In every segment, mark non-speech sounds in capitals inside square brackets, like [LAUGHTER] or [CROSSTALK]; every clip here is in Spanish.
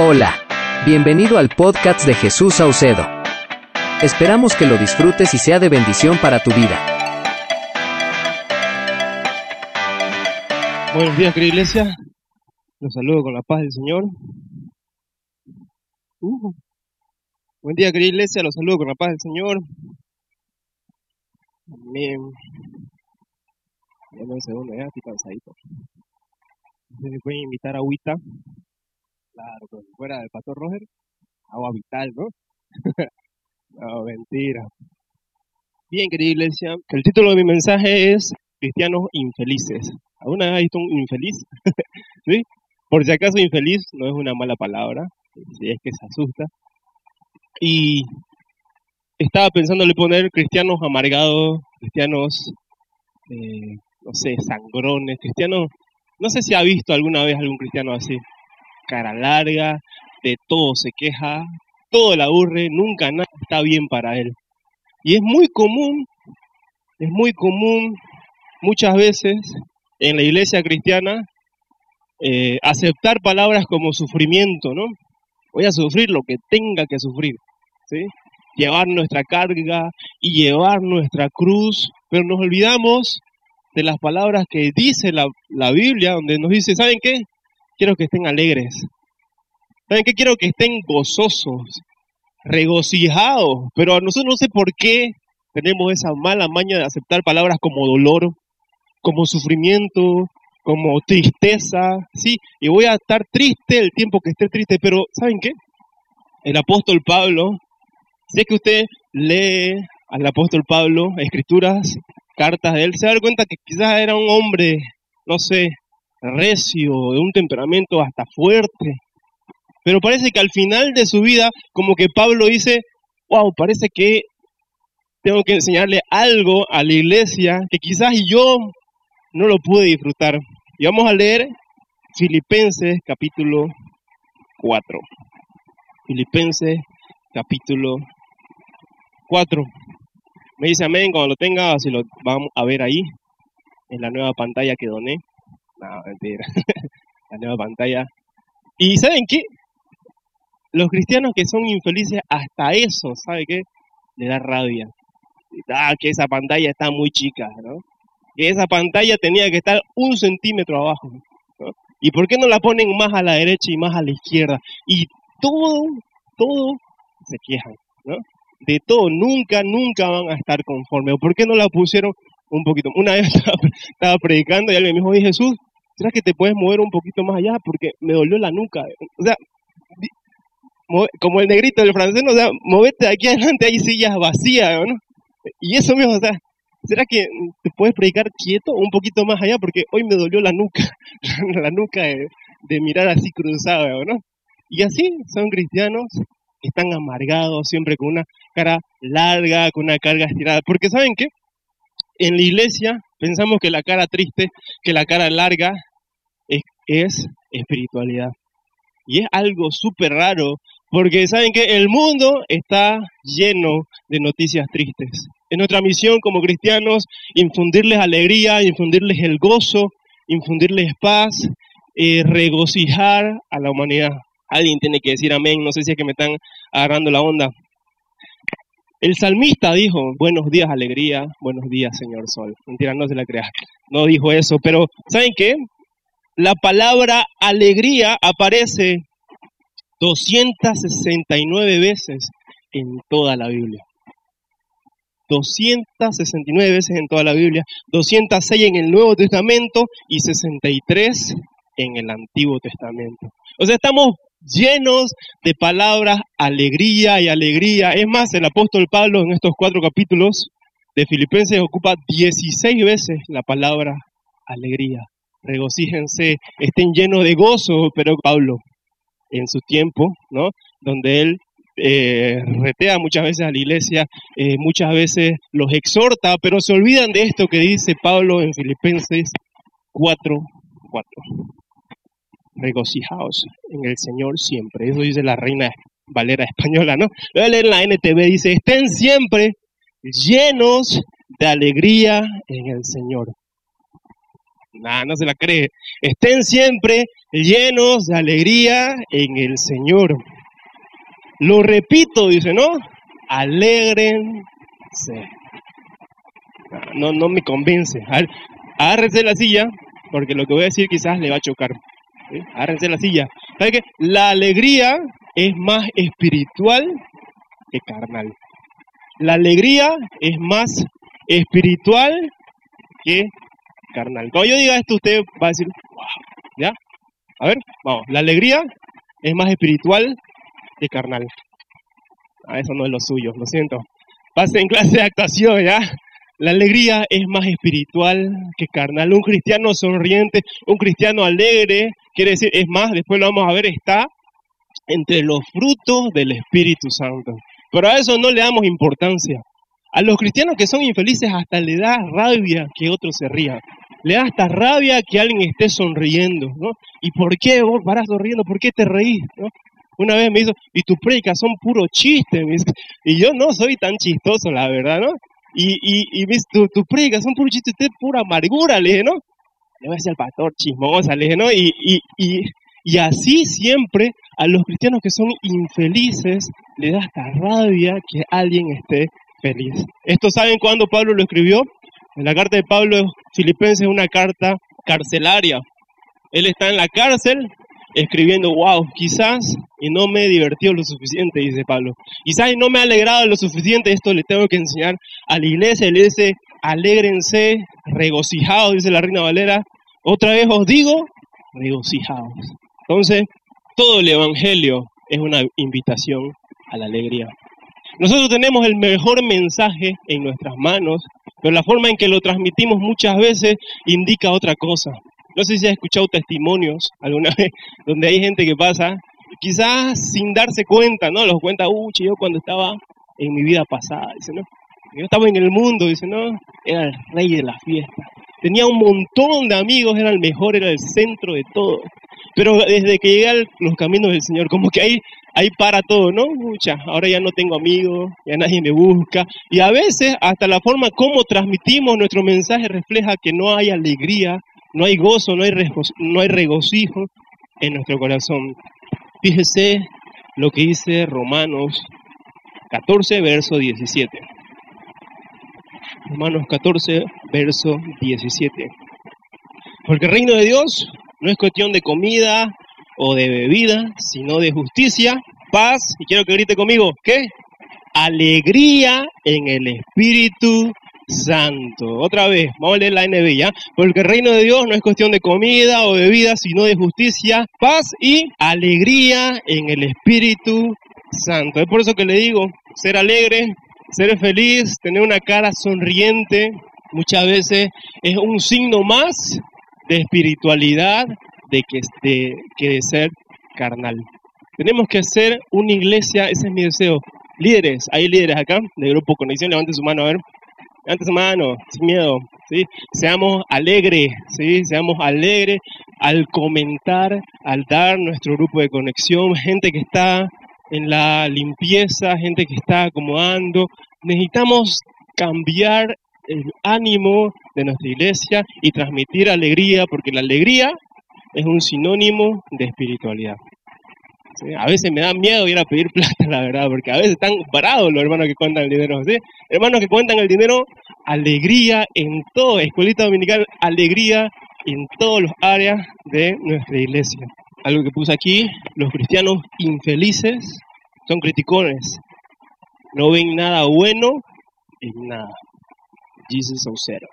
Hola, bienvenido al podcast de Jesús Saucedo. Esperamos que lo disfrutes y sea de bendición para tu vida. Buenos días, querida iglesia. Los saludo con la paz del Señor. Uh. Buen día, querida iglesia. Los saludo con la paz del Señor. Amén. Dame un segundo, ya estoy cansadito. Se pueden invitar a agüita. Claro, pero fuera del pastor Roger, agua vital, ¿no? [LAUGHS] no, mentira. Bien, querida iglesia, que el título de mi mensaje es Cristianos infelices. ¿Alguna vez has visto un infeliz? [LAUGHS] ¿Sí? Por si acaso infeliz no es una mala palabra, si es que se asusta. Y estaba pensándole poner cristianos amargados, cristianos, eh, no sé, sangrones, cristianos, no sé si ha visto alguna vez algún cristiano así, cara larga, de todo se queja, todo le aburre, nunca nada está bien para él. Y es muy común, es muy común muchas veces en la iglesia cristiana eh, aceptar palabras como sufrimiento, ¿no? Voy a sufrir lo que tenga que sufrir, ¿sí? Llevar nuestra carga y llevar nuestra cruz, pero nos olvidamos de las palabras que dice la, la Biblia, donde nos dice, ¿saben qué? Quiero que estén alegres. ¿Saben qué? Quiero que estén gozosos, regocijados, pero a nosotros no sé por qué tenemos esa mala maña de aceptar palabras como dolor, como sufrimiento, como tristeza, ¿sí? Y voy a estar triste el tiempo que esté triste, pero ¿saben qué? El apóstol Pablo, si es que usted lee al apóstol Pablo escrituras, cartas de él, se da cuenta que quizás era un hombre, no sé, recio, de un temperamento hasta fuerte. Pero parece que al final de su vida, como que Pablo dice, wow, parece que tengo que enseñarle algo a la iglesia que quizás yo no lo pude disfrutar. Y vamos a leer Filipenses capítulo 4. Filipenses capítulo 4. Me dice amén cuando lo tenga, si lo vamos a ver ahí, en la nueva pantalla que doné. No, mentira. [LAUGHS] la nueva pantalla. ¿Y saben qué? Los cristianos que son infelices, hasta eso, ¿sabe qué? Le da rabia. Ah, que esa pantalla está muy chica. Que esa pantalla tenía que estar un centímetro abajo. ¿Y por qué no la ponen más a la derecha y más a la izquierda? Y todo, todo se quejan. De todo, nunca, nunca van a estar conformes. ¿Por qué no la pusieron un poquito? Una vez [LAUGHS] estaba, estaba predicando y alguien me dijo, oye Jesús, ¿será que te puedes mover un poquito más allá? Porque me dolió la nuca. O sea, como el negrito del francés, o sea, movete aquí adelante, hay sillas vacías, ¿no? Y eso mismo, o sea, ¿será que te puedes predicar quieto un poquito más allá? Porque hoy me dolió la nuca, [LAUGHS] la nuca de, de mirar así cruzado, ¿no? Y así son cristianos que están amargados, siempre con una cara larga, con una carga estirada. Porque ¿saben qué? En la iglesia pensamos que la cara triste, que la cara larga es, es espiritualidad. Y es algo súper raro, porque saben que el mundo está lleno de noticias tristes. Es nuestra misión como cristianos infundirles alegría, infundirles el gozo, infundirles paz, eh, regocijar a la humanidad. Alguien tiene que decir amén, no sé si es que me están agarrando la onda. El salmista dijo, buenos días alegría, buenos días Señor Sol. Mentira, no se la crea. No dijo eso, pero ¿saben qué? La palabra alegría aparece 269 veces en toda la Biblia. 269 veces en toda la Biblia, 206 en el Nuevo Testamento y 63 en el Antiguo Testamento. O sea, estamos llenos de palabras alegría y alegría. Es más, el apóstol Pablo en estos cuatro capítulos de Filipenses ocupa 16 veces la palabra alegría. Regocíjense, estén llenos de gozo, pero Pablo, en su tiempo, ¿no? Donde él eh, retea muchas veces a la iglesia, eh, muchas veces los exhorta, pero se olvidan de esto que dice Pablo en Filipenses 4, 4. Regocijaos en el Señor siempre. Eso dice la reina Valera española, ¿no? Voy a leer en la NTV, dice, estén siempre llenos de alegría en el Señor. Nada, no se la cree. Estén siempre llenos de alegría en el Señor. Lo repito, dice, ¿no? Alégrense. No, no me convence. Agárrense la silla, porque lo que voy a decir quizás le va a chocar. Agárrense la silla. ¿Sabe qué? La alegría es más espiritual que carnal. La alegría es más espiritual que carnal. Cuando yo diga esto, usted va a decir, wow, ¿ya? A ver, vamos. La alegría es más espiritual que carnal. Ah, eso no es lo suyo, lo siento. Pase en clase de actuación, ¿ya? La alegría es más espiritual que carnal. Un cristiano sonriente, un cristiano alegre, quiere decir, es más, después lo vamos a ver, está entre los frutos del Espíritu Santo. Pero a eso no le damos importancia. A los cristianos que son infelices hasta le da rabia que otros se rían. Le da hasta rabia que alguien esté sonriendo, ¿no? ¿Y por qué vos parás sonriendo? ¿Por qué te reís? ¿no? Una vez me hizo, y tus predicas son puro chiste. Me dice. Y yo no soy tan chistoso, la verdad, ¿no? Y, y, y me dice, tus tu predicas son puro chiste, usted es pura amargura, le dije, ¿no? A decir al pastor chismosa, le dije, ¿no? Y, y, y, y así siempre a los cristianos que son infelices le da hasta rabia que alguien esté feliz. ¿Esto saben cuándo Pablo lo escribió? En la carta de Pablo Filipenses es una carta carcelaria. Él está en la cárcel escribiendo, wow, quizás y no me he divertido lo suficiente, dice Pablo. Quizás y no me ha alegrado lo suficiente, esto le tengo que enseñar a la iglesia. Le dice, alégrense, regocijados, dice la Reina Valera. Otra vez os digo, regocijados. Entonces, todo el Evangelio es una invitación a la alegría. Nosotros tenemos el mejor mensaje en nuestras manos, pero la forma en que lo transmitimos muchas veces indica otra cosa. No sé si has escuchado testimonios alguna [LAUGHS] vez donde hay gente que pasa, quizás sin darse cuenta, ¿no? Los cuenta, uy, yo cuando estaba en mi vida pasada, dice, ¿no? Yo estaba en el mundo, dice, no, era el rey de la fiesta. Tenía un montón de amigos, era el mejor, era el centro de todo. Pero desde que llegué a los caminos del Señor, como que ahí, ahí para todo, ¿no? Mucha, ahora ya no tengo amigos, ya nadie me busca. Y a veces hasta la forma como transmitimos nuestro mensaje refleja que no hay alegría, no hay gozo, no hay, no hay regocijo en nuestro corazón. Fíjese lo que dice Romanos 14, verso 17. Romanos 14, verso 17. Porque el reino de Dios no es cuestión de comida o de bebida, sino de justicia, paz, y quiero que grite conmigo, ¿qué? Alegría en el Espíritu Santo. Otra vez, vamos a leer la NB ya. Porque el reino de Dios no es cuestión de comida o bebida, sino de justicia, paz y alegría en el Espíritu Santo. Es por eso que le digo, ser alegre, ser feliz, tener una cara sonriente, muchas veces es un signo más de espiritualidad de que, de, que de ser carnal. Tenemos que hacer una iglesia, ese es mi deseo. Líderes, hay líderes acá, de Grupo Conexión, levanten su mano, a ver. Levanten su mano, sin miedo, ¿sí? Seamos alegres, ¿sí? Seamos alegres al comentar, al dar nuestro grupo de conexión, gente que está en la limpieza, gente que está acomodando. Necesitamos cambiar el ánimo de nuestra iglesia y transmitir alegría, porque la alegría es un sinónimo de espiritualidad. A veces me da miedo ir a pedir [LAUGHS] plata, la verdad, porque a veces están parados los hermanos que cuentan el dinero. Hermanos que cuentan el dinero, alegría en todo, escuelita dominical, alegría en todas las áreas de nuestra iglesia. Algo que puse aquí, los cristianos infelices son criticones, no ven nada bueno en nada. Jesus Observa.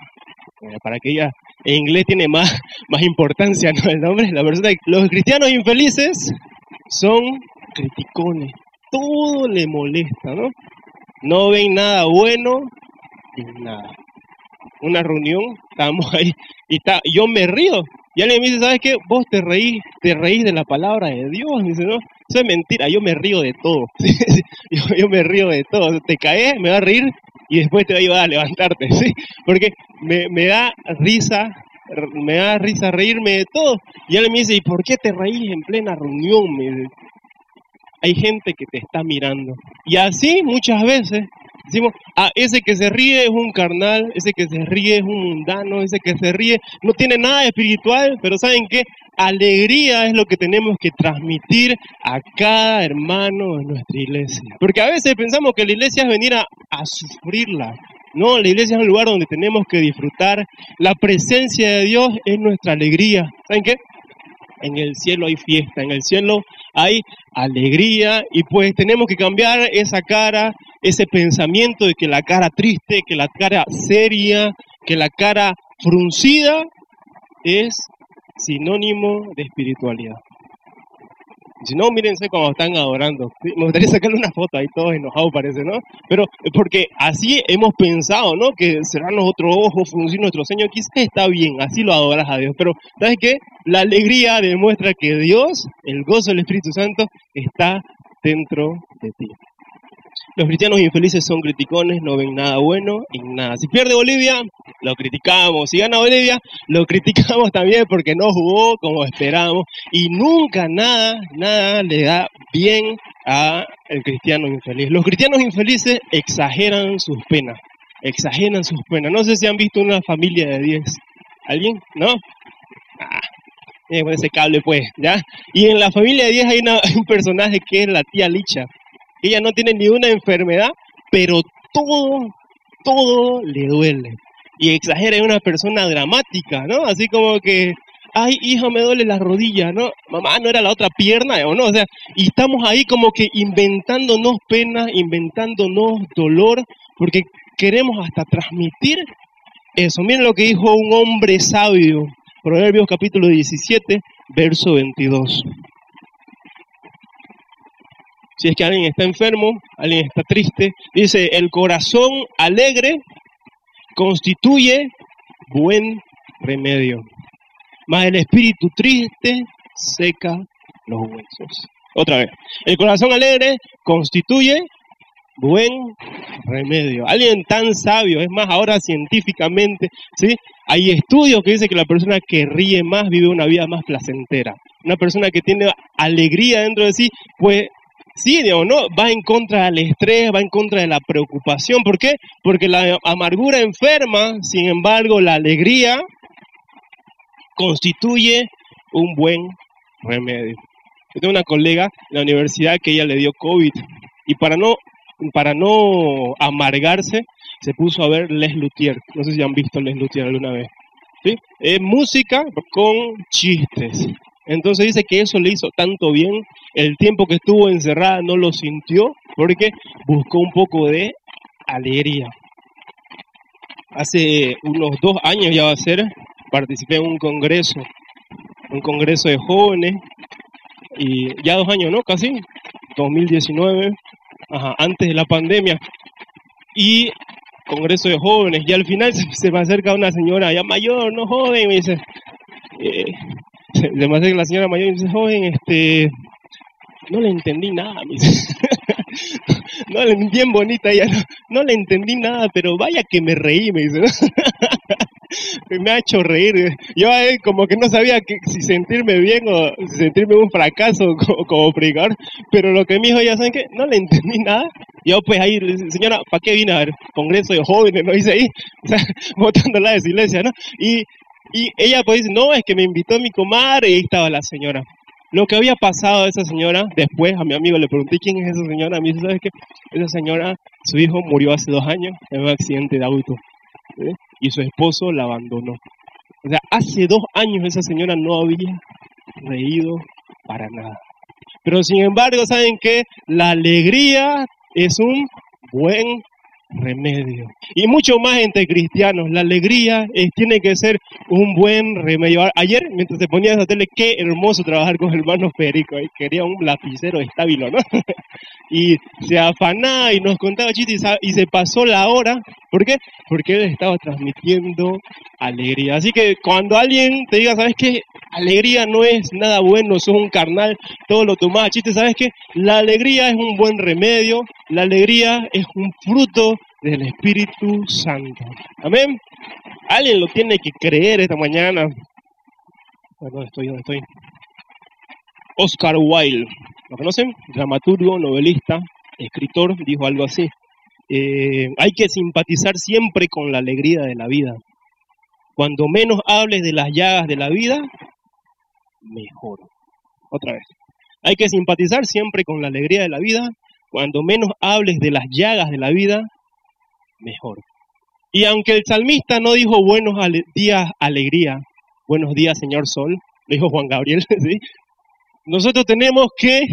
Para que ella en inglés tiene más, [LAUGHS] más importancia ¿no? el nombre. La persona, los cristianos infelices son criticones. Todo le molesta, ¿no? No ven nada bueno en nada. Una reunión, estábamos [LAUGHS] ahí y está, yo me río. Y alguien me dice, ¿sabes qué? Vos te reís, te reís de la palabra de Dios. Me dice, no, eso es mentira, yo me río de todo. [LAUGHS] yo, yo me río de todo. Te caes, me va a reír y después te va a ayudar a levantarte, [LAUGHS] ¿sí? Porque me, me da risa, me da risa reírme de todo. Y él me dice, ¿y por qué te reís en plena reunión? Hay gente que te está mirando. Y así muchas veces Decimos, ah, ese que se ríe es un carnal, ese que se ríe es un mundano, ese que se ríe no tiene nada espiritual, pero ¿saben qué? Alegría es lo que tenemos que transmitir a cada hermano de nuestra iglesia. Porque a veces pensamos que la iglesia es venir a, a sufrirla. No, la iglesia es un lugar donde tenemos que disfrutar. La presencia de Dios es nuestra alegría. ¿Saben qué? En el cielo hay fiesta, en el cielo hay alegría y pues tenemos que cambiar esa cara, ese pensamiento de que la cara triste, que la cara seria, que la cara fruncida es sinónimo de espiritualidad. Si no, mírense cómo están adorando. Me gustaría sacarle una foto ahí, todos enojados parece, ¿no? Pero porque así hemos pensado, ¿no? Que cerrar otro ojo, fruncir nuestro ceño, quizás está bien, así lo adoras a Dios. Pero, ¿sabes qué? La alegría demuestra que Dios, el gozo del Espíritu Santo, está dentro de ti. Los cristianos infelices son criticones, no ven nada bueno en nada. Si pierde Bolivia, lo criticamos. Si gana Bolivia, lo criticamos también porque no jugó como esperábamos. Y nunca nada, nada le da bien a el cristiano infeliz. Los cristianos infelices exageran sus penas. Exageran sus penas. No sé si han visto una familia de 10. ¿Alguien? ¿No? Ah, con ese cable pues, ¿ya? Y en la familia de 10 hay, hay [LAUGHS] un personaje que es la tía Licha ella no tiene ni una enfermedad, pero todo, todo le duele. Y exagera, es una persona dramática, ¿no? Así como que, ay, hija, me duele la rodilla, ¿no? Mamá, ¿no era la otra pierna o no? O sea, y estamos ahí como que inventándonos pena, inventándonos dolor, porque queremos hasta transmitir eso. Miren lo que dijo un hombre sabio, Proverbios capítulo 17, verso 22. Si es que alguien está enfermo, alguien está triste, dice, el corazón alegre constituye buen remedio, mas el espíritu triste seca los huesos. Otra vez, el corazón alegre constituye buen remedio. Alguien tan sabio, es más, ahora científicamente, ¿sí? Hay estudios que dicen que la persona que ríe más vive una vida más placentera. Una persona que tiene alegría dentro de sí, pues sí o no, va en contra del estrés, va en contra de la preocupación. ¿Por qué? Porque la amargura enferma, sin embargo, la alegría constituye un buen remedio. Yo tengo una colega en la universidad que ella le dio COVID y para no, para no amargarse se puso a ver Les Luthier. No sé si han visto Les Luthier alguna vez. ¿Sí? Es música con chistes. Entonces dice que eso le hizo tanto bien, el tiempo que estuvo encerrada no lo sintió porque buscó un poco de alegría. Hace unos dos años ya va a ser, participé en un congreso, un congreso de jóvenes, y ya dos años, ¿no? Casi, 2019, antes de la pandemia. Y congreso de jóvenes, y al final [LAUGHS] se, me acerca una señora ya mayor, no joven, y me dice, eh, [LAUGHS] Además de que la señora mayor dice, joven, este, no le entendí nada, [LAUGHS] no, bien bonita ella, no, le entendí nada, pero vaya que me reí, me dice, [LAUGHS] me ha hecho reír. Yo eh, como que no sabía si sentirme bien o si sentirme un fracaso como, como pero lo que me dijo, ya saben que no le entendí nada. Yo pues ahí, señora, ¿para qué vine a? Congreso de jóvenes, ¿no? Dice ahí, o sea, botándola de silencio, ¿no? Y y ella pues dice, no, es que me invitó mi comadre y ahí estaba la señora. Lo que había pasado a esa señora, después a mi amigo le pregunté quién es esa señora. A mí, ¿sabes qué? Esa señora, su hijo murió hace dos años en un accidente de auto. Y su esposo la abandonó. O sea, hace dos años esa señora no había reído para nada. Pero sin embargo, ¿saben qué? La alegría es un buen remedio. Y mucho más entre cristianos. La alegría es, tiene que ser un buen remedio. Ayer, mientras se ponía esa tele, qué hermoso trabajar con el hermano Federico. Quería un lapicero estábilo, ¿no? [LAUGHS] y se afanaba y nos contaba chistes y se pasó la hora. ¿Por qué? Porque él estaba transmitiendo alegría. Así que cuando alguien te diga, ¿sabes qué? Alegría no es nada bueno, sos un carnal, todo lo tomás chiste, ¿sabes qué? La alegría es un buen remedio, la alegría es un fruto del Espíritu Santo. Amén. Alguien lo tiene que creer esta mañana. ¿Dónde estoy? ¿Dónde estoy? Oscar Wilde. ¿Lo conocen? Dramaturgo, novelista, escritor, dijo algo así. eh, hay que simpatizar siempre con la alegría de la vida. Cuando menos hables de las llagas de la vida, mejor. Otra vez. Hay que simpatizar siempre con la alegría de la vida. Cuando menos hables de las llagas de la vida, mejor. Y aunque el salmista no dijo buenos días, alegría, buenos días, Señor Sol, dijo Juan Gabriel, [LAUGHS] nosotros tenemos que,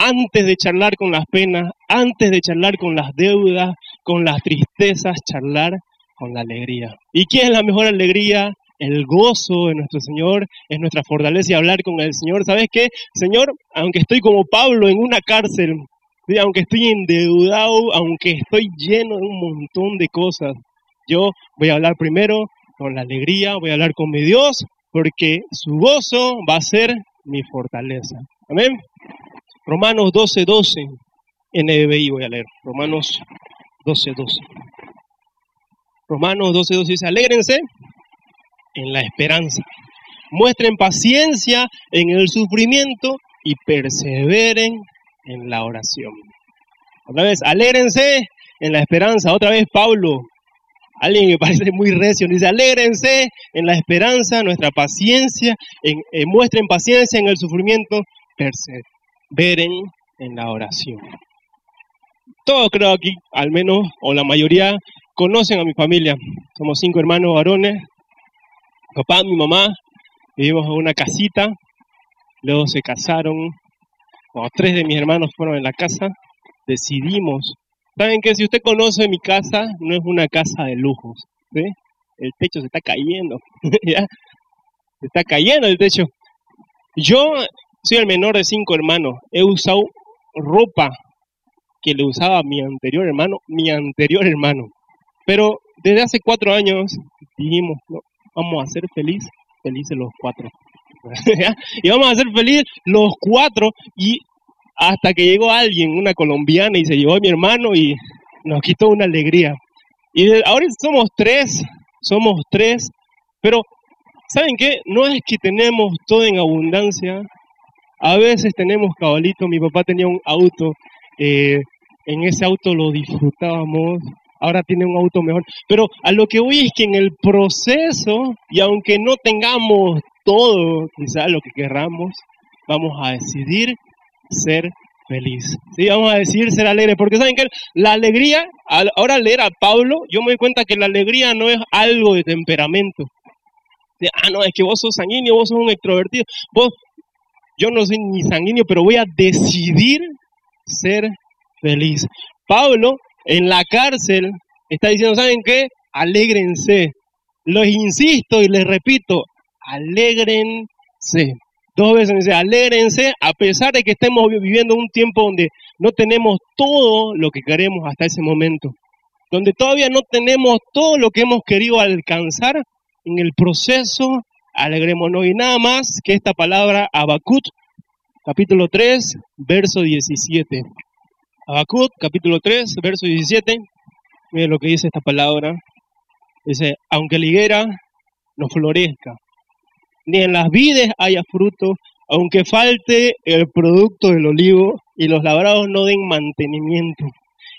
antes de charlar con las penas, antes de charlar con las deudas, con las tristezas, charlar con la alegría. ¿Y qué es la mejor alegría? El gozo de nuestro Señor es nuestra fortaleza y hablar con el Señor. ¿Sabes qué? Señor, aunque estoy como Pablo en una cárcel, aunque estoy endeudado, aunque estoy lleno de un montón de cosas, yo voy a hablar primero con la alegría, voy a hablar con mi Dios, porque su gozo va a ser mi fortaleza. Amén. Romanos 12, 12, NBI voy a leer. Romanos 12, 12. Romanos 12, 12 dice, alégrense en la esperanza. Muestren paciencia en el sufrimiento y perseveren en la oración. Otra vez, alégrense en la esperanza. Otra vez, Pablo, alguien que parece muy recio, dice, alégrense en la esperanza, nuestra paciencia, en, eh, muestren paciencia en el sufrimiento, perseveren en la oración. Todos creo aquí, al menos, o la mayoría, conocen a mi familia. Somos cinco hermanos varones, papá, mi mamá, vivimos en una casita, luego se casaron, tres de mis hermanos fueron en la casa, decidimos, saben que si usted conoce mi casa, no es una casa de lujos. El techo se está cayendo. [LAUGHS] Se está cayendo el techo. Yo soy el menor de cinco hermanos, he usado ropa que le usaba mi anterior hermano, mi anterior hermano. Pero desde hace cuatro años dijimos, vamos a ser felices, felices los cuatro. [LAUGHS] y vamos a ser felices los cuatro y hasta que llegó alguien, una colombiana, y se llevó a mi hermano y nos quitó una alegría. Y ahora somos tres, somos tres, pero ¿saben qué? No es que tenemos todo en abundancia, a veces tenemos cabalito, mi papá tenía un auto, eh, en ese auto lo disfrutábamos, ahora tiene un auto mejor, pero a lo que voy es que en el proceso, y aunque no tengamos todo, quizás lo que querramos, vamos a decidir ser feliz. Sí, vamos a decidir ser alegre, porque saben que la alegría, ahora leer a Pablo, yo me doy cuenta que la alegría no es algo de temperamento. ah, no, es que vos sos sanguíneo, vos sos un extrovertido. Vos, yo no soy ni sanguíneo, pero voy a decidir ser feliz. Pablo en la cárcel está diciendo, ¿saben qué? Alégrense. Los insisto y les repito, alégrense. Dos veces dice, alégrense, a pesar de que estemos viviendo un tiempo donde no tenemos todo lo que queremos hasta ese momento, donde todavía no tenemos todo lo que hemos querido alcanzar en el proceso, alegrémonos. Y nada más que esta palabra Abacut, capítulo 3, verso 17. Abacut, capítulo 3, verso 17. Miren lo que dice esta palabra. Dice, aunque la higuera no florezca, ni en las vides haya fruto, aunque falte el producto del olivo y los labrados no den mantenimiento.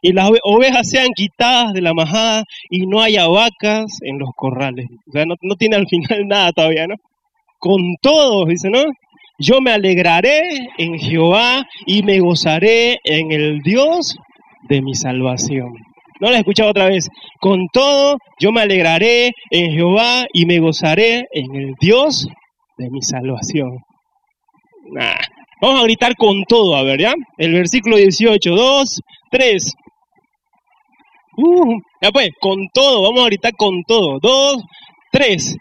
Y las ovejas sean quitadas de la majada y no haya vacas en los corrales. O sea, no, no tiene al final [LAUGHS] nada todavía, ¿no? Con todo, dice, ¿no? Yo me alegraré en Jehová y me gozaré en el Dios de mi salvación. No la he escuchado otra vez. Con todo, yo me alegraré en Jehová y me gozaré en el Dios de mi salvación. Vamos a gritar con todo, a ver, ¿ya? El versículo 18, 2, 3. ya pues, con todo, vamos a gritar con todo. 2, 3.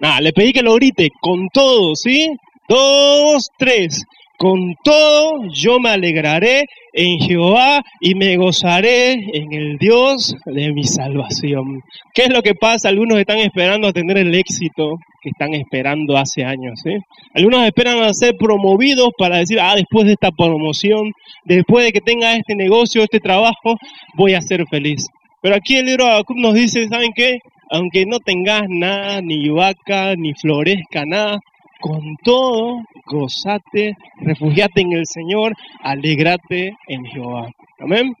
Nada, le pedí que lo grite con todo, ¿sí? 2, 3. Con todo yo me alegraré en Jehová y me gozaré en el Dios de mi salvación. ¿Qué es lo que pasa? Algunos están esperando a tener el éxito que están esperando hace años. ¿eh? Algunos esperan a ser promovidos para decir, ah, después de esta promoción, después de que tenga este negocio, este trabajo, voy a ser feliz. Pero aquí el libro de Habacuc nos dice, ¿saben qué? Aunque no tengas nada, ni vaca, ni florezca nada, con todo, gozate, refugiate en el Señor, alegrate en Jehová. Amén.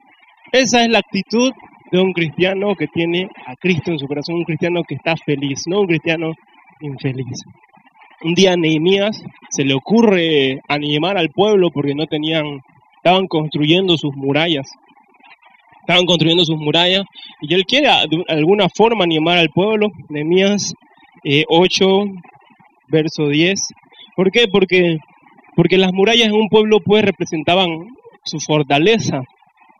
Esa es la actitud de un cristiano que tiene a Cristo en su corazón, un cristiano que está feliz, no un cristiano infeliz. Un día a Nehemías se le ocurre animar al pueblo porque no tenían, estaban construyendo sus murallas. Estaban construyendo sus murallas y él quiere de alguna forma animar al pueblo. Nehemías 8, eh, verso 10. ¿Por qué? Porque, porque las murallas en un pueblo pues representaban su fortaleza.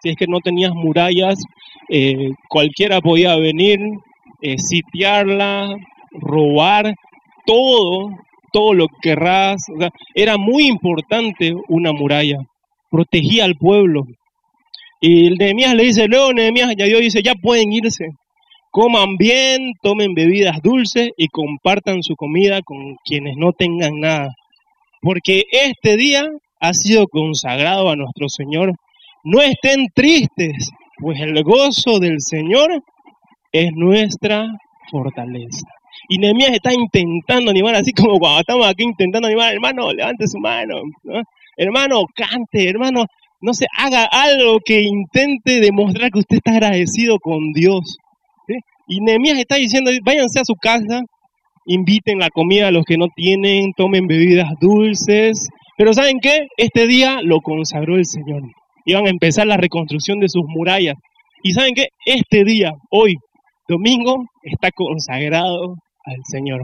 Si es que no tenías murallas, eh, cualquiera podía venir, eh, sitiarla, robar, todo, todo lo que querrás. era muy importante una muralla, protegía al pueblo. Y Nehemías le dice, luego Nehemías añadió, dice, ya pueden irse, coman bien, tomen bebidas dulces y compartan su comida con quienes no tengan nada. Porque este día ha sido consagrado a nuestro Señor. No estén tristes, pues el gozo del Señor es nuestra fortaleza. Y Nehemías está intentando animar, así como cuando estamos aquí intentando animar, hermano, levante su mano, hermano, cante, hermano, no sé, haga algo que intente demostrar que usted está agradecido con Dios. Y Nehemías está diciendo, váyanse a su casa, inviten la comida a los que no tienen, tomen bebidas dulces. Pero ¿saben qué? Este día lo consagró el Señor. Iban a empezar la reconstrucción de sus murallas. Y ¿saben qué? Este día, hoy, domingo, está consagrado al Señor.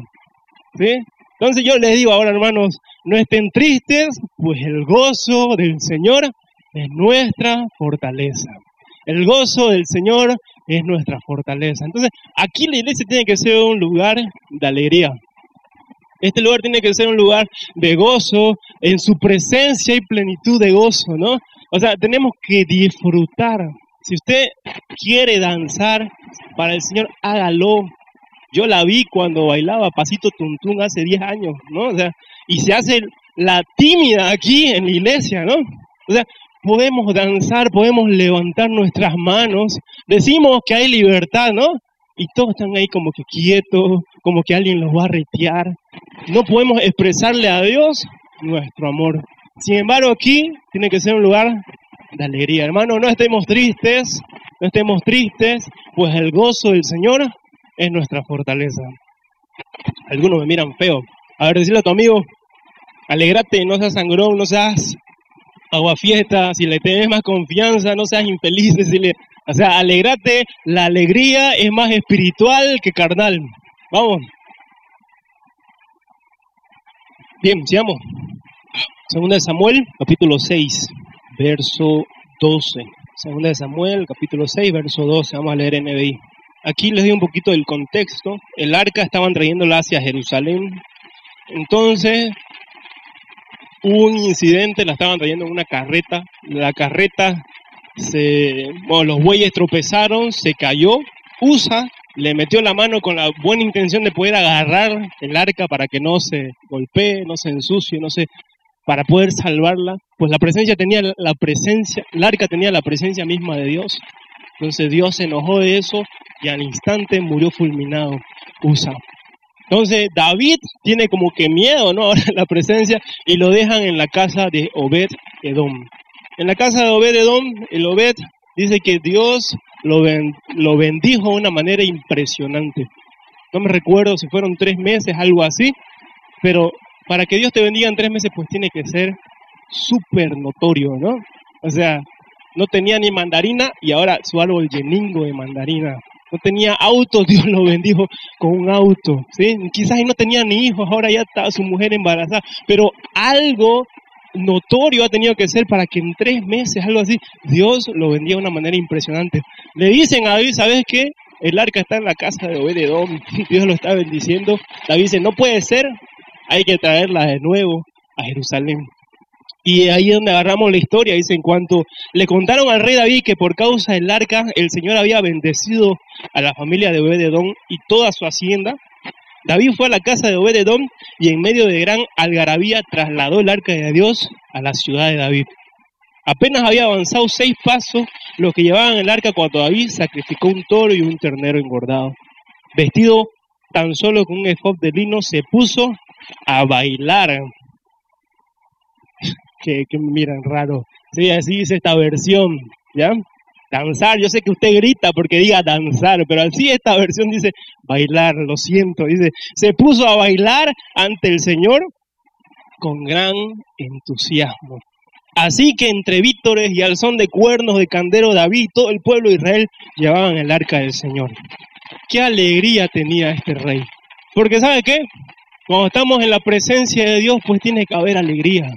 Entonces yo les digo ahora, hermanos, no estén tristes, pues el gozo del Señor es nuestra fortaleza. El gozo del Señor es nuestra fortaleza. Entonces, aquí la iglesia tiene que ser un lugar de alegría. Este lugar tiene que ser un lugar de gozo, en su presencia y plenitud de gozo, ¿no? O sea, tenemos que disfrutar. Si usted quiere danzar para el Señor, hágalo. Yo la vi cuando bailaba Pasito Tuntún hace 10 años, ¿no? O sea, y se hace la tímida aquí en la iglesia, ¿no? O sea, podemos danzar, podemos levantar nuestras manos, decimos que hay libertad, ¿no? Y todos están ahí como que quietos, como que alguien los va a retear. No podemos expresarle a Dios nuestro amor. Sin embargo, aquí tiene que ser un lugar de alegría. Hermano, no estemos tristes, no estemos tristes, pues el gozo del Señor es nuestra fortaleza. Algunos me miran feo. A ver, decirle a tu amigo, alegrate, no seas sangrón, no seas agua fiesta, si le tenés más confianza, no seas infeliz, decirle, o sea, alegrate, la alegría es más espiritual que carnal. Vamos. Bien, sigamos. Segunda de Samuel, capítulo 6, verso 12. Segunda de Samuel, capítulo 6, verso 12. Vamos a leer NBI. Aquí les doy un poquito del contexto. El arca estaban trayéndola hacia Jerusalén. Entonces, hubo un incidente, la estaban trayendo en una carreta, la carreta se, los bueyes tropezaron, se cayó, Usa le metió la mano con la buena intención de poder agarrar el arca para que no se golpee, no se ensucie, no se, para poder salvarla, pues la presencia tenía la presencia, el arca tenía la presencia misma de Dios. Entonces Dios se enojó de eso y al instante murió fulminado Usa. Entonces David tiene como que miedo, ¿no? [LAUGHS] Ahora la presencia y lo dejan en la casa de Obed Edom. En la casa de Obed Edom, el Obed dice que Dios lo, lo bendijo de una manera impresionante. No me recuerdo si fueron tres meses, algo así, pero para que Dios te bendiga en tres meses, pues tiene que ser súper notorio, ¿no? O sea, no tenía ni mandarina y ahora su árbol lleningo de mandarina no tenía auto, [LAUGHS] Dios lo bendijo con un auto, ¿sí? Quizás no tenía ni hijos, ahora ya está su mujer embarazada, pero algo notorio ha tenido que ser para que en tres meses, algo así, Dios lo bendiga de una manera impresionante. Le dicen a David, ¿sabes qué? El arca está en la casa de Obededón, [LAUGHS] Dios lo está bendiciendo. David dice, no puede ser, hay que traerla de nuevo a Jerusalén. Y ahí es donde agarramos la historia, dice, en cuanto le contaron al rey David que por causa del arca el Señor había bendecido a la familia de Obededón y toda su hacienda, David fue a la casa de Obededón y en medio de gran algarabía trasladó el arca de Dios a la ciudad de David. Apenas había avanzado seis pasos los que llevaban el arca cuando David sacrificó un toro y un ternero engordado. Vestido tan solo con un efod de lino, se puso a bailar. Que, miran raro. Sí, así dice esta versión, ¿ya? Danzar, yo sé que usted grita porque diga danzar, pero así esta versión dice bailar, lo siento, dice, se puso a bailar ante el Señor con gran entusiasmo. Así que entre vítores y al son de cuernos de candero David, todo el pueblo de Israel llevaban el arca del Señor. Qué alegría tenía este rey. Porque ¿sabe qué? Cuando estamos en la presencia de Dios, pues tiene que haber alegría.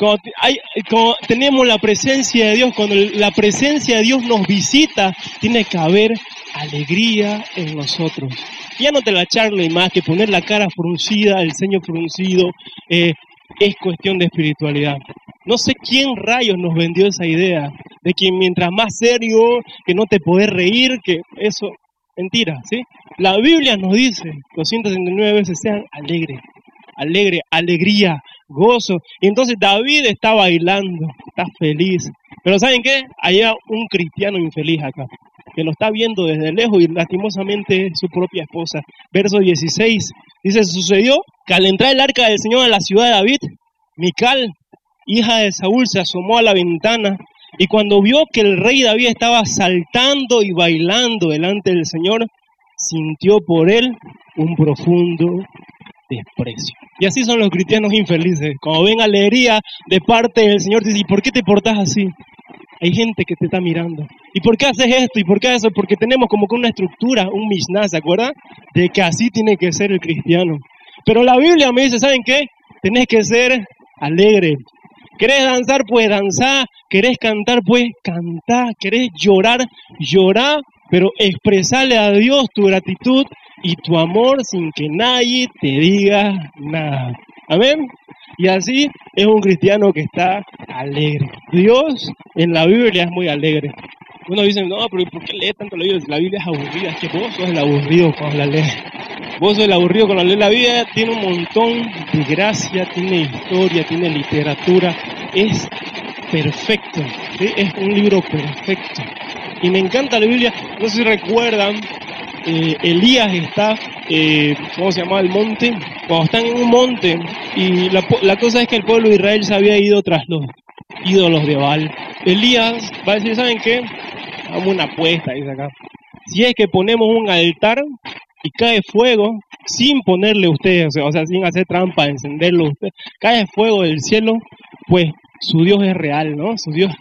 Cuando, hay, cuando tenemos la presencia de Dios, cuando la presencia de Dios nos visita, tiene que haber alegría en nosotros. Ya no te la charlo y más que poner la cara fruncida, el ceño fruncido, eh, es cuestión de espiritualidad. No sé quién rayos nos vendió esa idea de que mientras más serio, que no te podés reír, que eso, mentira, ¿sí? La Biblia nos dice 269 veces sean alegres, alegre, alegría, gozo. Y entonces David está bailando, está feliz. Pero ¿saben qué? Hay un cristiano infeliz acá, que lo está viendo desde lejos y lastimosamente es su propia esposa. Verso 16 dice, sucedió que al entrar el arca del Señor a la ciudad de David, Mical, hija de Saúl, se asomó a la ventana y cuando vio que el rey David estaba saltando y bailando delante del Señor, sintió por él un profundo desprecio. Y así son los cristianos infelices. Cuando ven alegría de parte del Señor, dicen, ¿y por qué te portas así? Hay gente que te está mirando. ¿Y por qué haces esto? ¿Y por qué eso? Porque tenemos como que una estructura, un mishnah, ¿se acuerdan? De que así tiene que ser el cristiano. Pero la Biblia me dice, ¿saben qué? Tenés que ser alegre. ¿Querés danzar? Pues danzar. ¿Querés cantar? Pues cantar. ¿Querés llorar? Llorar. Pero expresarle a Dios tu gratitud y tu amor sin que nadie te diga nada. Amén. Y así es un cristiano que está alegre. Dios en la Biblia es muy alegre. Uno dice, no, pero ¿por qué lee tanto la Biblia? La Biblia es aburrida. Es que vos sos el aburrido cuando la lees. Vos sos el aburrido cuando la lees. La Biblia tiene un montón de gracia, tiene historia, tiene literatura. Es perfecto. Es un libro perfecto. Y me encanta la Biblia. No sé si recuerdan eh, Elías está, eh, ¿cómo se llama? El monte. Cuando están en un monte, y la, cosa es que el pueblo de Israel se había ido tras los ídolos de Baal. Elías va a decir, ¿saben qué? Hagamos una apuesta, dice acá. Si es que ponemos un altar y cae fuego, sin ponerle ustedes, o sea, sin hacer trampa, encenderlo usted, cae fuego del cielo, pues su Dios es real, ¿no? Su Dios.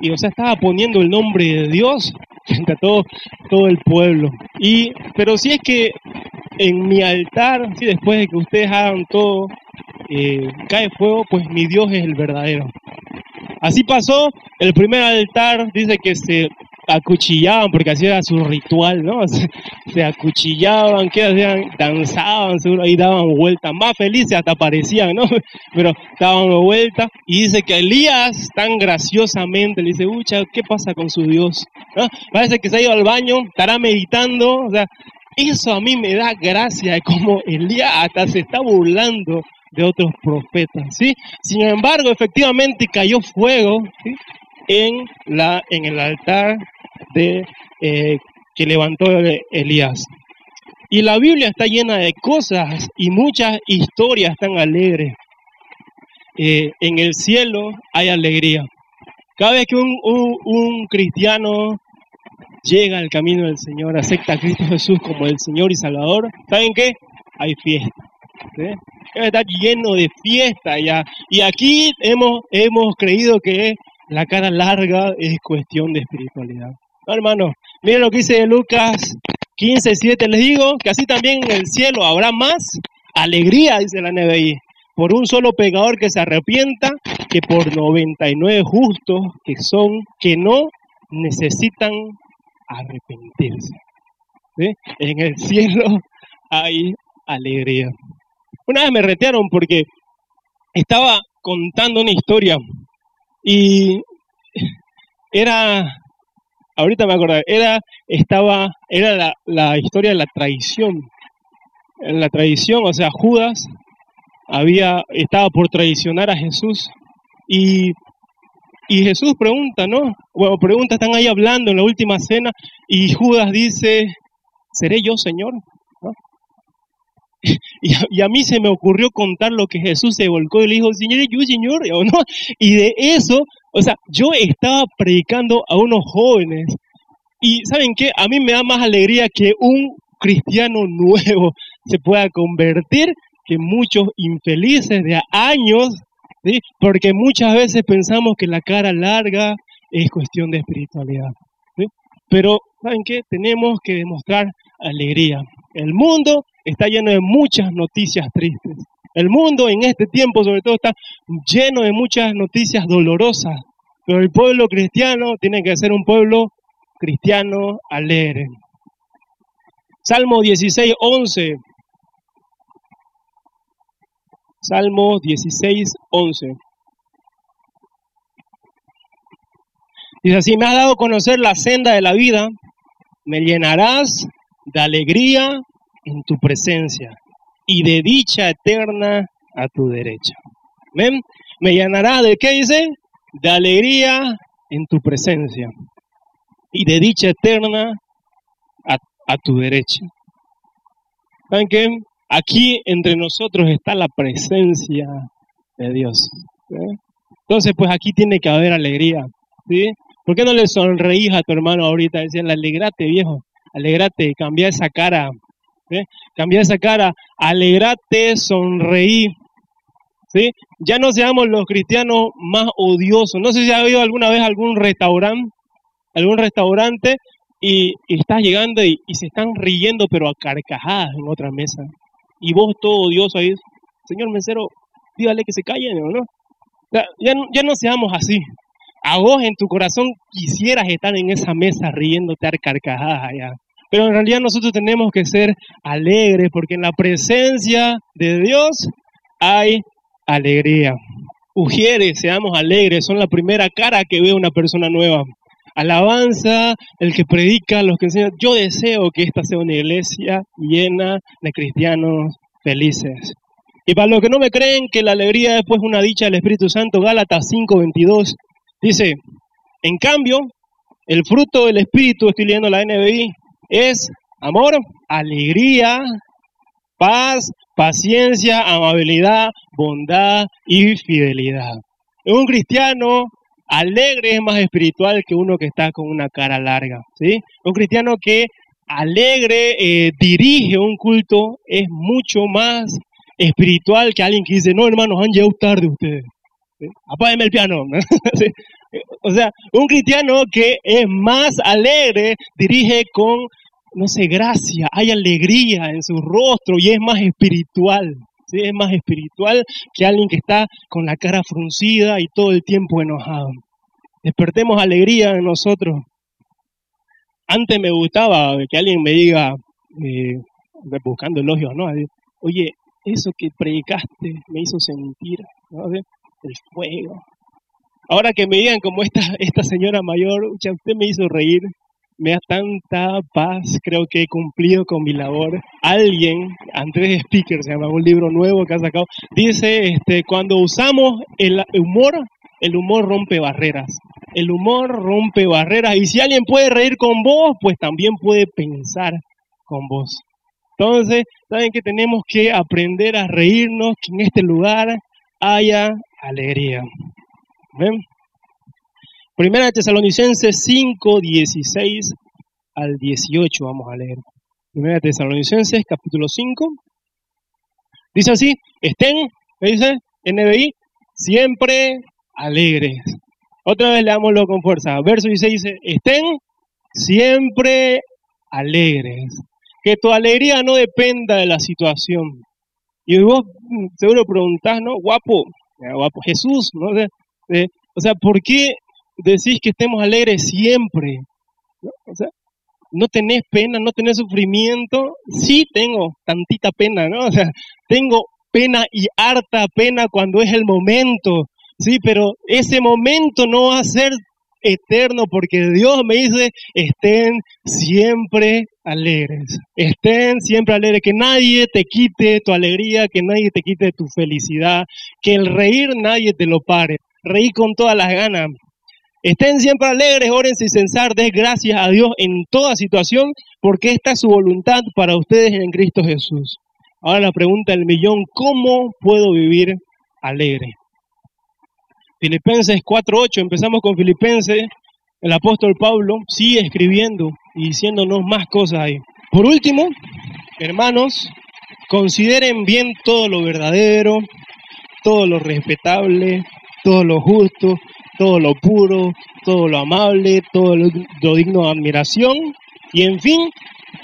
Y o sea, estaba poniendo el nombre de Dios frente a todo, todo el pueblo. Y, pero si es que en mi altar, si después de que ustedes hagan todo, eh, cae fuego, pues mi Dios es el verdadero. Así pasó, el primer altar dice que se acuchillaban, porque así era su ritual, ¿no? [LAUGHS] Se, acuchillaban, que hacían? Danzaban, seguro, ahí daban vueltas, más felices hasta parecían, ¿no? [LAUGHS] Pero daban vuelta y dice que Elías tan graciosamente le dice, ucha, ¿qué pasa con su Dios? Parece que se ha ido al baño, estará meditando, o sea, eso a mí me da gracia, como Elías hasta se está burlando de otros profetas, ¿sí? Sin embargo, efectivamente cayó fuego, en, la, en el altar de, eh, que levantó Elías. Y la Biblia está llena de cosas y muchas historias tan alegres. Eh, en el cielo hay alegría. Cada vez que un, un, cristiano llega al camino del Señor, acepta a Cristo Jesús como el Señor y Salvador, ¿saben qué? Hay fiesta. Está lleno de fiesta ya. Y aquí hemos, hemos creído que la cara larga es cuestión de espiritualidad. No, hermano, miren lo que dice Lucas 15, 7. Les digo que así también en el cielo habrá más alegría, dice la NBI, por un solo pecador que se arrepienta que por 99 justos que son, que no necesitan arrepentirse. En el cielo hay alegría. Una vez me retearon porque estaba contando una historia y era, ahorita me acuerdo, era, estaba, era la, la historia de la traición. La traición, o sea, Judas había, estaba por traicionar a Jesús y, y Jesús pregunta, ¿no? Bueno, pregunta, están ahí hablando en la última cena y Judas dice, ¿seré yo, Señor? [LAUGHS] Y a, y a mí se me ocurrió contar lo que Jesús se volcó y le dijo, Señor, yo, Señor, ¿o no? Y de eso, o sea, yo estaba predicando a unos jóvenes. Y ¿saben qué? A mí me da más alegría que un cristiano nuevo se pueda convertir que muchos infelices de años, ¿sí? porque muchas veces pensamos que la cara larga es cuestión de espiritualidad. ¿sí? Pero, ¿saben qué? Tenemos que demostrar alegría. El mundo está lleno de muchas noticias tristes. El mundo en este tiempo sobre todo está lleno de muchas noticias dolorosas. Pero el pueblo cristiano tiene que ser un pueblo cristiano alegre. Salmo 16, 11. Salmo 16, 11. Dice así, me has dado a conocer la senda de la vida, me llenarás de alegría en tu presencia y de dicha eterna a tu derecha. ¿Ven? Me llenarás de qué dice? De alegría en tu presencia y de dicha eterna a, a tu derecha. ¿Saben qué? Aquí entre nosotros está la presencia de Dios. Entonces, pues aquí tiene que haber alegría. ¿sí? ¿Por qué no le sonreís a tu hermano ahorita? Decirle, alegrate, viejo, alegrate, cambia esa cara. Cambia esa cara, alegrate, sonreí. ¿Sí? Ya no seamos los cristianos más odiosos. No sé si ha ido alguna vez algún restaurante, algún restaurante y, estás llegando y, y, se están riendo, pero a carcajadas en otra mesa. Y vos todo odioso ahí, señor mesero, dígale que se callen, ¿o no? Ya, ya, ya no seamos así. A vos en tu corazón quisieras estar en esa mesa riéndote a carcajadas allá. Pero en realidad nosotros tenemos que ser alegres porque en la presencia de Dios hay alegría. Ujieres, seamos alegres, son la primera cara que ve una persona nueva alabanza, el que predica, los que enseñan. Yo deseo que esta sea una iglesia llena de cristianos felices. Y para los que no me creen que la alegría es pues una dicha del Espíritu Santo, Gálatas 5:22 dice, en cambio, el fruto del Espíritu, estoy leyendo la NBI, es amor, alegría, paz, paciencia, amabilidad, bondad y fidelidad. Un cristiano alegre es más espiritual que uno que está con una cara larga. ¿sí? Un cristiano que alegre eh, dirige un culto es mucho más espiritual que alguien que dice, no hermanos, han llegado tarde ustedes. ¿sí? El piano. [LAUGHS] O sea, un cristiano que es más alegre dirige con, no sé, gracia, hay alegría en su rostro y es más espiritual. ¿sí? Es más espiritual que alguien que está con la cara fruncida y todo el tiempo enojado. Despertemos alegría en nosotros. Antes me gustaba que alguien me diga, eh, buscando elogios, ¿no? Oye, eso que predicaste me hizo sentir el fuego. Ahora que me digan como esta, esta señora mayor, usted me hizo reír, me da tanta paz, creo que he cumplido con mi labor. Alguien, Andrés Speaker, se llama un libro nuevo que ha sacado, dice, este, cuando usamos el humor, el humor rompe barreras. El humor rompe barreras y si alguien puede reír con vos, pues también puede pensar con vos. Entonces, saben que tenemos que aprender a reírnos, que en este lugar haya alegría. ¿Ven? Primera de Tesalonicenses 5, 16 al 18, vamos a leer. Primera de Tesalonicenses, capítulo 5. Dice así, estén, ¿qué dice? NBI, siempre alegres. Otra vez leámoslo con fuerza. Verso 16 dice, estén siempre alegres. Que tu alegría no dependa de la situación. Y vos mm, seguro preguntás, ¿no? Guapo, guapo, Jesús, ¿no? o sea, ¿por qué decís que estemos alegres siempre? O sea, no tenés pena, no tenés sufrimiento. Sí tengo tantita pena, ¿no? O sea, tengo pena y harta pena cuando es el momento. Sí, pero ese momento no va a ser eterno porque Dios me dice, estén siempre alegres, estén siempre alegres, que nadie te quite tu alegría, que nadie te quite tu felicidad, que el reír nadie te lo pare, reír con todas las ganas. Estén siempre alegres, oren sin censar, des gracias a Dios en toda situación, porque esta es su voluntad para ustedes en Cristo Jesús. Ahora la pregunta del millón, ¿cómo puedo vivir alegre? Filipenses 4.8, empezamos con Filipenses, el apóstol Pablo sigue escribiendo y diciéndonos más cosas ahí. Por último, hermanos, consideren bien todo lo verdadero, todo lo respetable, todo lo justo, todo lo puro, todo lo amable, todo lo, digno de admiración y en fin,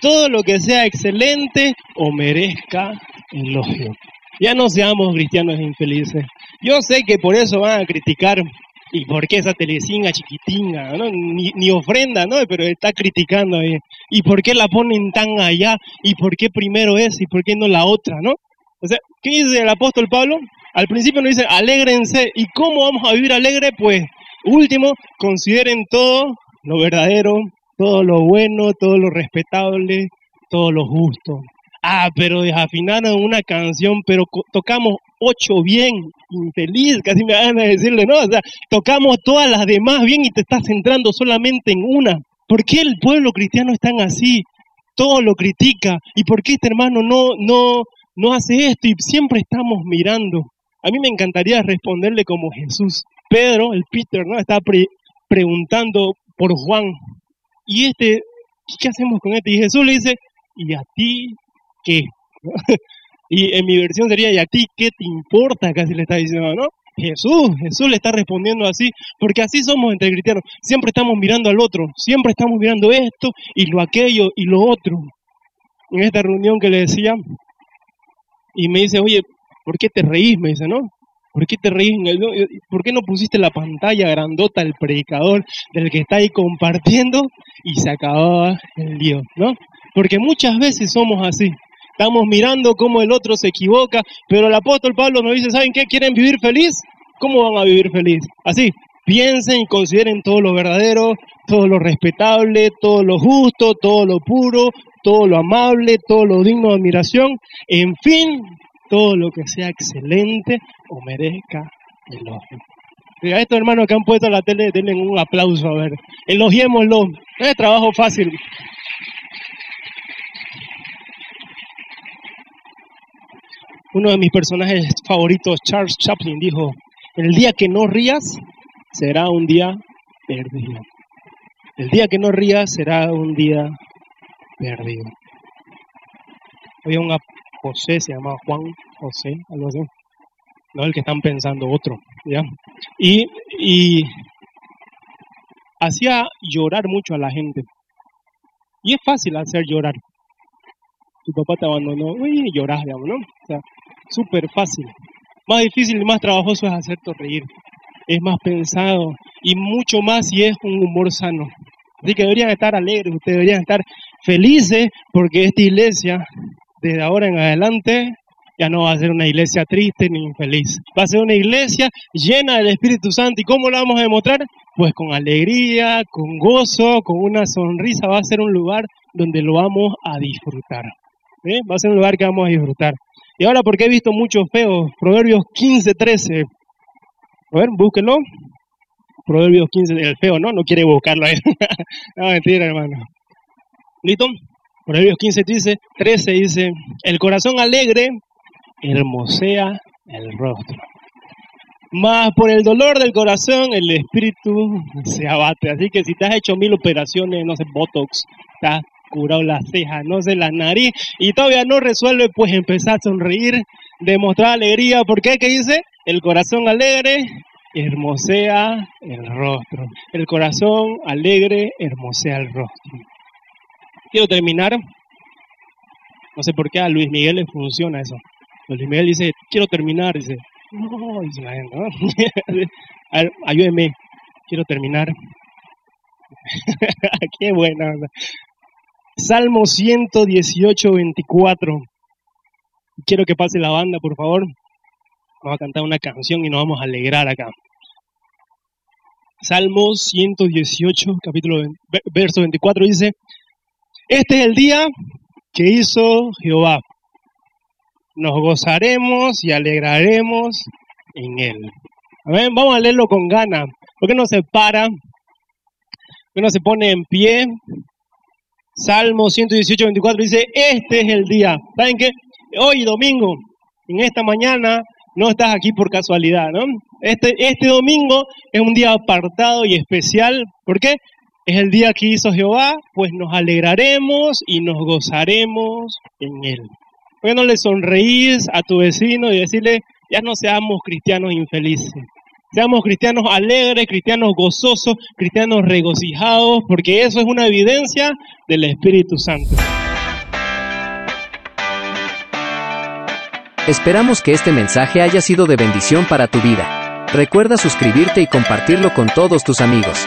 todo lo que sea excelente o merezca elogio. Ya no seamos cristianos infelices. Yo sé que por eso van a criticar y por qué esa telecinga chiquitinga, ¿no? ni, ofrenda, ¿no? Pero está criticando ahí. ¿Y por qué la ponen tan allá? ¿Y por qué primero es y por qué no la otra, no? O sea, ¿qué dice el apóstol Pablo? Al principio nos dice, alégrense. ¿Y cómo vamos a vivir alegre? Pues, último, consideren todo lo verdadero, todo lo bueno, todo lo respetable, todo lo justo. Ah, pero desafinaron una canción, pero tocamos ocho bien, infeliz, casi me van a decirle, ¿no? O sea, tocamos todas las demás bien y te estás centrando solamente en una. ¿Por qué el pueblo cristiano es tan así? Todo lo critica. ¿Y por qué este hermano no, no, no hace esto? Y siempre estamos mirando. A mí me encantaría responderle como Jesús. Pedro, el Peter, ¿no? Está preguntando por Juan. Y este, ¿qué hacemos con este? Y Jesús le dice, ¿y a ti qué? [LAUGHS] y en mi versión sería, ¿y a ti qué te importa? Casi le está diciendo, ¿no? Jesús, Jesús le está respondiendo así, porque así somos entre cristianos. Siempre estamos mirando al otro, siempre estamos mirando esto y lo aquello y lo otro. En esta reunión que le decía, y me dice, oye, ¿por qué te reís? Me dice, ¿no? ¿Por qué te reís? ¿Por qué no pusiste la pantalla grandota del predicador del que está ahí compartiendo y se acababa el lío, ¿no? Porque muchas veces somos así. Estamos mirando cómo el otro se equivoca, pero el apóstol Pablo nos dice, ¿saben qué? ¿Quieren vivir feliz? ¿Cómo van a vivir feliz? Así, piensen y consideren todo lo verdadero, todo lo respetable, todo lo justo, todo lo puro, todo lo amable, todo lo digno de admiración, en fin, todo lo que sea excelente o merezca elogio. A estos hermanos que han puesto la tele, denle un aplauso, a ver. Elogiémoslo. Es trabajo fácil. Uno de mis personajes favoritos, Charles Chaplin, dijo, el día que no rías será un día perdido. El día que no rías será un día perdido. Había un José, se llamaba Juan José, algo así. No el que están pensando, otro, ¿ya? Y, y hacía llorar mucho a la gente. Y es fácil hacer llorar. Tu papá te abandonó, uy, lloras, digamos, ¿no? O sea, súper fácil. Más difícil y más trabajoso es hacerte reír. Es más pensado y mucho más si es un humor sano. Así que deberían estar alegres, ustedes deberían estar felices porque esta iglesia desde ahora en adelante ya no va a ser una iglesia triste ni infeliz. Va a ser una iglesia llena del Espíritu Santo. ¿Y cómo lo vamos a demostrar? Pues con alegría, con gozo, con una sonrisa. Va a ser un lugar donde lo vamos a disfrutar. ¿eh? Va a ser un lugar que vamos a disfrutar. Y ahora, porque he visto muchos feos, Proverbios 15, 13. A ver, búsquenlo. Proverbios 15, el feo, ¿no? No quiere buscarlo ahí. [LAUGHS] no, mentira, hermano. ¿Listo? Proverbios 15 dice, 13 dice, el corazón alegre hermosea el rostro. Más por el dolor del corazón el espíritu se abate. Así que si te has hecho mil operaciones, no sé, Botox, te has curado la ceja, no sé, la nariz, y todavía no resuelve, pues empezar a sonreír, demostrar alegría. ¿Por qué? ¿Qué dice? El corazón alegre hermosea el rostro. El corazón alegre hermosea el rostro quiero terminar. No sé por qué a Luis Miguel le funciona eso. Luis Miguel dice, quiero terminar. Dice, no, dice la gente, ¿no? [LAUGHS] ayúdeme, quiero terminar. [LAUGHS] qué buena. Salmo 118, 24. Quiero que pase la banda, por favor. Vamos a cantar una canción y nos vamos a alegrar acá. Salmo 118, capítulo, verso 24 dice, este es el día que hizo Jehová. Nos gozaremos y alegraremos en él. Vamos a leerlo con ganas. ¿Por qué no se para? ¿Por qué no se pone en pie? Salmo 118, 24 dice, este es el día. ¿Saben qué? hoy domingo, en esta mañana, no estás aquí por casualidad, ¿no? Este, este domingo es un día apartado y especial. ¿Por qué? Es el día que hizo Jehová, pues nos alegraremos y nos gozaremos en él. ¿Por qué no le sonreís a tu vecino y decirle, ya no seamos cristianos infelices? Seamos cristianos alegres, cristianos gozosos, cristianos regocijados, porque eso es una evidencia del Espíritu Santo. Esperamos que este mensaje haya sido de bendición para tu vida. Recuerda suscribirte y compartirlo con todos tus amigos.